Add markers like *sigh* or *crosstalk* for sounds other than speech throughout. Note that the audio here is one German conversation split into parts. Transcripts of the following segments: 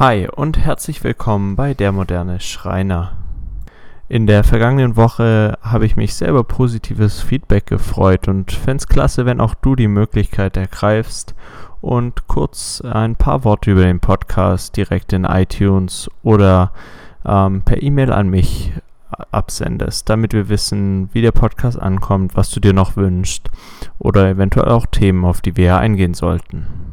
Hi und herzlich willkommen bei Der moderne Schreiner. In der vergangenen Woche habe ich mich selber positives Feedback gefreut und fände es klasse, wenn auch du die Möglichkeit ergreifst und kurz ein paar Worte über den Podcast direkt in iTunes oder ähm, per E-Mail an mich absendest, damit wir wissen, wie der Podcast ankommt, was du dir noch wünschst oder eventuell auch Themen, auf die wir eingehen sollten.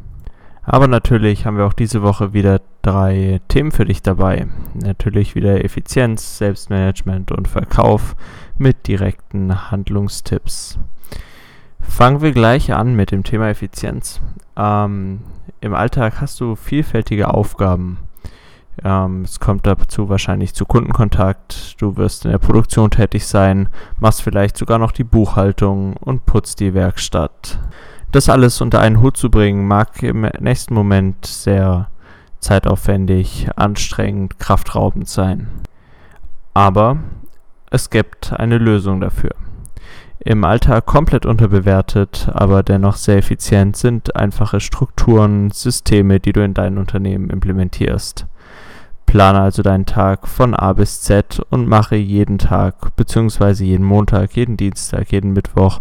Aber natürlich haben wir auch diese Woche wieder drei Themen für dich dabei. Natürlich wieder Effizienz, Selbstmanagement und Verkauf mit direkten Handlungstipps. Fangen wir gleich an mit dem Thema Effizienz. Ähm, Im Alltag hast du vielfältige Aufgaben. Ähm, es kommt dazu wahrscheinlich zu Kundenkontakt. Du wirst in der Produktion tätig sein, machst vielleicht sogar noch die Buchhaltung und putzt die Werkstatt. Das alles unter einen Hut zu bringen, mag im nächsten Moment sehr zeitaufwendig, anstrengend, kraftraubend sein. Aber es gibt eine Lösung dafür. Im Alltag komplett unterbewertet, aber dennoch sehr effizient sind einfache Strukturen, Systeme, die du in dein Unternehmen implementierst. Plane also deinen Tag von A bis Z und mache jeden Tag bzw. jeden Montag, jeden Dienstag, jeden Mittwoch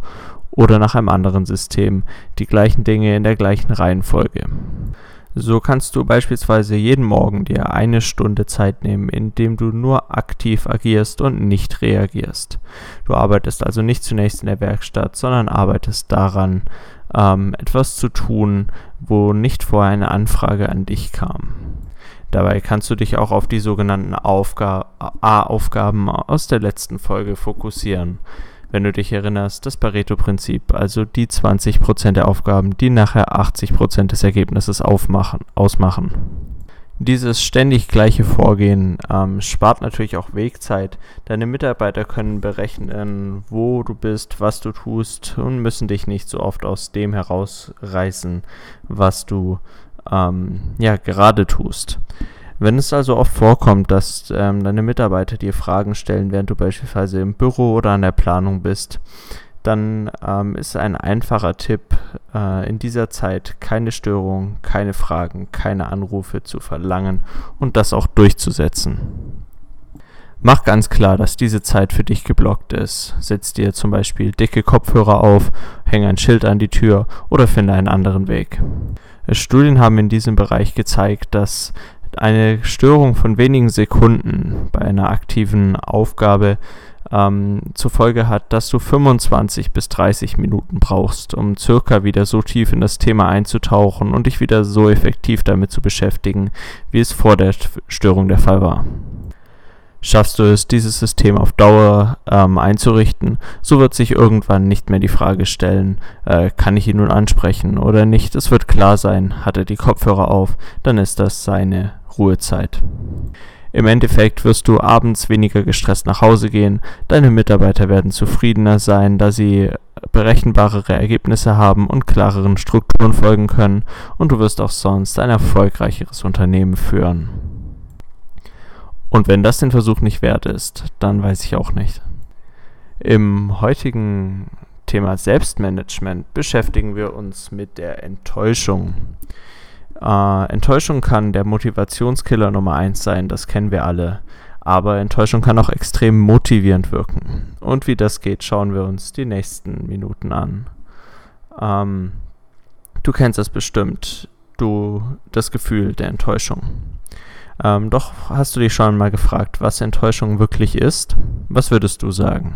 oder nach einem anderen System die gleichen Dinge in der gleichen Reihenfolge. So kannst du beispielsweise jeden Morgen dir eine Stunde Zeit nehmen, indem du nur aktiv agierst und nicht reagierst. Du arbeitest also nicht zunächst in der Werkstatt, sondern arbeitest daran, ähm, etwas zu tun, wo nicht vorher eine Anfrage an dich kam. Dabei kannst du dich auch auf die sogenannten A-Aufgaben aus der letzten Folge fokussieren wenn du dich erinnerst, das Pareto-Prinzip, also die 20% der Aufgaben, die nachher 80% des Ergebnisses aufmachen, ausmachen. Dieses ständig gleiche Vorgehen ähm, spart natürlich auch Wegzeit. Deine Mitarbeiter können berechnen, wo du bist, was du tust und müssen dich nicht so oft aus dem herausreißen, was du ähm, ja gerade tust. Wenn es also oft vorkommt, dass ähm, deine Mitarbeiter dir Fragen stellen, während du beispielsweise im Büro oder an der Planung bist, dann ähm, ist ein einfacher Tipp, äh, in dieser Zeit keine Störungen, keine Fragen, keine Anrufe zu verlangen und das auch durchzusetzen. Mach ganz klar, dass diese Zeit für dich geblockt ist. Setz dir zum Beispiel dicke Kopfhörer auf, häng ein Schild an die Tür oder finde einen anderen Weg. Studien haben in diesem Bereich gezeigt, dass eine Störung von wenigen Sekunden bei einer aktiven Aufgabe ähm, zur Folge hat, dass du 25 bis 30 Minuten brauchst, um circa wieder so tief in das Thema einzutauchen und dich wieder so effektiv damit zu beschäftigen, wie es vor der Störung der Fall war. Schaffst du es, dieses System auf Dauer ähm, einzurichten, so wird sich irgendwann nicht mehr die Frage stellen, äh, kann ich ihn nun ansprechen oder nicht. Es wird klar sein, hat er die Kopfhörer auf, dann ist das seine Ruhezeit. Im Endeffekt wirst du abends weniger gestresst nach Hause gehen, deine Mitarbeiter werden zufriedener sein, da sie berechenbarere Ergebnisse haben und klareren Strukturen folgen können und du wirst auch sonst ein erfolgreicheres Unternehmen führen. Und wenn das den Versuch nicht wert ist, dann weiß ich auch nicht. Im heutigen Thema Selbstmanagement beschäftigen wir uns mit der Enttäuschung. Äh, Enttäuschung kann der Motivationskiller Nummer 1 sein, das kennen wir alle. Aber Enttäuschung kann auch extrem motivierend wirken. Und wie das geht, schauen wir uns die nächsten Minuten an. Ähm, du kennst das bestimmt, du das Gefühl der Enttäuschung. Ähm, doch hast du dich schon mal gefragt, was Enttäuschung wirklich ist? Was würdest du sagen?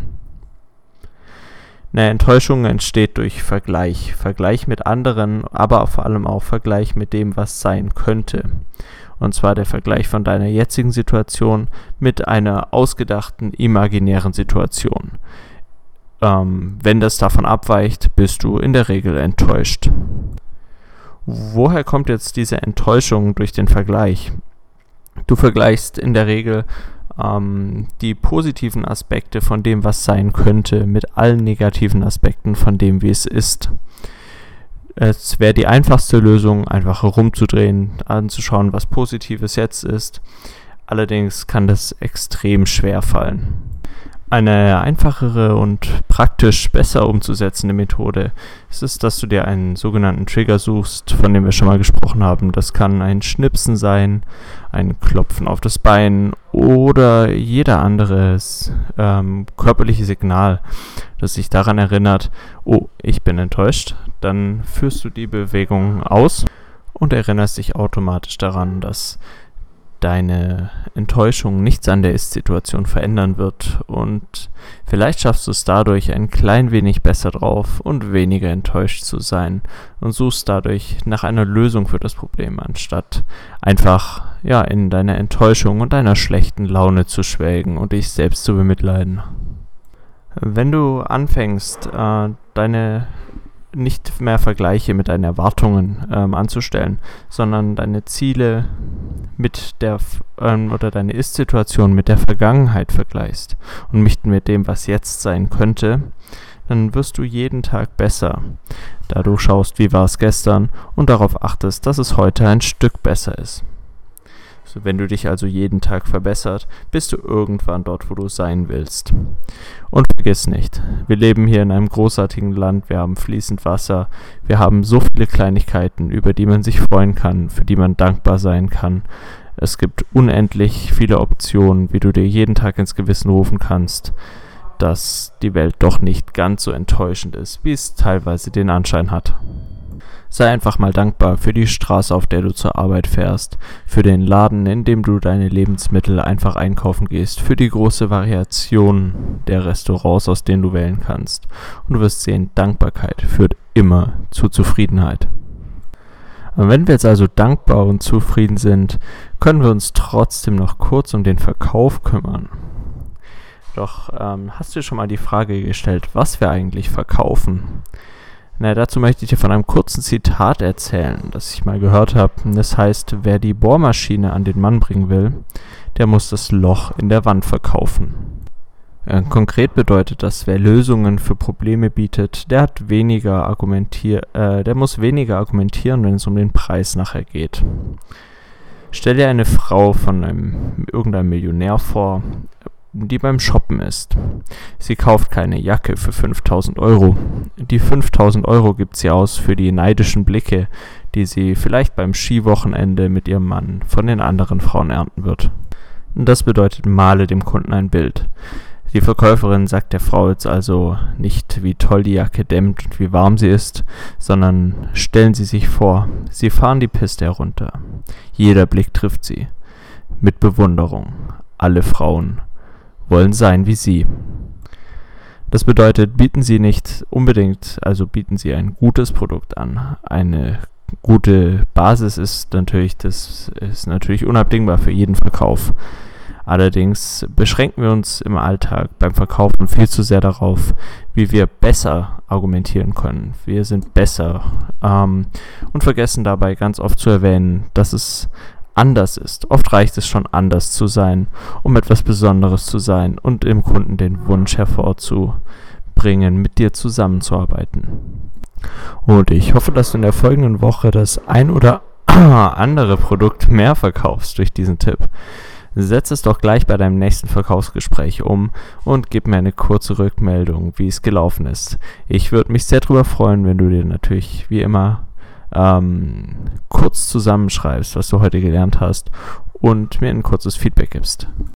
Eine Enttäuschung entsteht durch Vergleich. Vergleich mit anderen, aber vor allem auch Vergleich mit dem, was sein könnte. Und zwar der Vergleich von deiner jetzigen Situation mit einer ausgedachten imaginären Situation. Ähm, wenn das davon abweicht, bist du in der Regel enttäuscht. Woher kommt jetzt diese Enttäuschung durch den Vergleich? Du vergleichst in der Regel ähm, die positiven Aspekte von dem, was sein könnte, mit allen negativen Aspekten von dem, wie es ist. Es wäre die einfachste Lösung, einfach herumzudrehen, anzuschauen, was Positives jetzt ist. Allerdings kann das extrem schwer fallen. Eine einfachere und praktisch besser umzusetzende Methode ist es, dass du dir einen sogenannten Trigger suchst, von dem wir schon mal gesprochen haben. Das kann ein Schnipsen sein, ein Klopfen auf das Bein oder jeder anderes ähm, körperliche Signal, das sich daran erinnert, oh, ich bin enttäuscht. Dann führst du die Bewegung aus und erinnerst dich automatisch daran, dass deine Enttäuschung nichts an der Ist-Situation verändern wird und vielleicht schaffst du es dadurch ein klein wenig besser drauf und weniger enttäuscht zu sein und suchst dadurch nach einer Lösung für das Problem, anstatt einfach ja in deiner Enttäuschung und deiner schlechten Laune zu schwelgen und dich selbst zu bemitleiden. Wenn du anfängst, äh, deine nicht mehr Vergleiche mit deinen Erwartungen ähm, anzustellen, sondern deine Ziele mit der ähm, oder deine Ist-Situation mit der Vergangenheit vergleichst und nicht mit dem, was jetzt sein könnte, dann wirst du jeden Tag besser. Da du schaust, wie war es gestern und darauf achtest, dass es heute ein Stück besser ist. Wenn du dich also jeden Tag verbessert, bist du irgendwann dort, wo du sein willst. Und vergiss nicht, wir leben hier in einem großartigen Land, wir haben fließend Wasser, wir haben so viele Kleinigkeiten, über die man sich freuen kann, für die man dankbar sein kann. Es gibt unendlich viele Optionen, wie du dir jeden Tag ins Gewissen rufen kannst, dass die Welt doch nicht ganz so enttäuschend ist, wie es teilweise den Anschein hat. Sei einfach mal dankbar für die Straße, auf der du zur Arbeit fährst, für den Laden, in dem du deine Lebensmittel einfach einkaufen gehst, für die große Variation der Restaurants, aus denen du wählen kannst. Und du wirst sehen, Dankbarkeit führt immer zu Zufriedenheit. Und wenn wir jetzt also dankbar und zufrieden sind, können wir uns trotzdem noch kurz um den Verkauf kümmern. Doch ähm, hast du schon mal die Frage gestellt, was wir eigentlich verkaufen? Na, dazu möchte ich dir von einem kurzen Zitat erzählen, das ich mal gehört habe. Das heißt, wer die Bohrmaschine an den Mann bringen will, der muss das Loch in der Wand verkaufen. Äh, konkret bedeutet das, wer Lösungen für Probleme bietet, der hat weniger argumentier äh, der muss weniger argumentieren, wenn es um den Preis nachher geht. Stell dir eine Frau von einem irgendeinem Millionär vor, die beim Shoppen ist. Sie kauft keine Jacke für 5000 Euro. Die 5000 Euro gibt sie aus für die neidischen Blicke, die sie vielleicht beim Skiwochenende mit ihrem Mann von den anderen Frauen ernten wird. Das bedeutet, male dem Kunden ein Bild. Die Verkäuferin sagt der Frau jetzt also nicht, wie toll die Jacke dämmt und wie warm sie ist, sondern stellen Sie sich vor, Sie fahren die Piste herunter. Jeder Blick trifft Sie. Mit Bewunderung. Alle Frauen wollen sein wie Sie. Das bedeutet, bieten Sie nicht unbedingt, also bieten Sie ein gutes Produkt an. Eine gute Basis ist natürlich, das ist natürlich unabdingbar für jeden Verkauf. Allerdings beschränken wir uns im Alltag beim Verkaufen viel zu sehr darauf, wie wir besser argumentieren können. Wir sind besser ähm, und vergessen dabei ganz oft zu erwähnen, dass es anders ist. Oft reicht es schon anders zu sein, um etwas Besonderes zu sein und im Kunden den Wunsch hervorzubringen, mit dir zusammenzuarbeiten. Und ich hoffe, dass du in der folgenden Woche das ein oder *clears throat* andere Produkt mehr verkaufst durch diesen Tipp. Setz es doch gleich bei deinem nächsten Verkaufsgespräch um und gib mir eine kurze Rückmeldung, wie es gelaufen ist. Ich würde mich sehr darüber freuen, wenn du dir natürlich wie immer ähm, kurz zusammenschreibst, was du heute gelernt hast und mir ein kurzes Feedback gibst.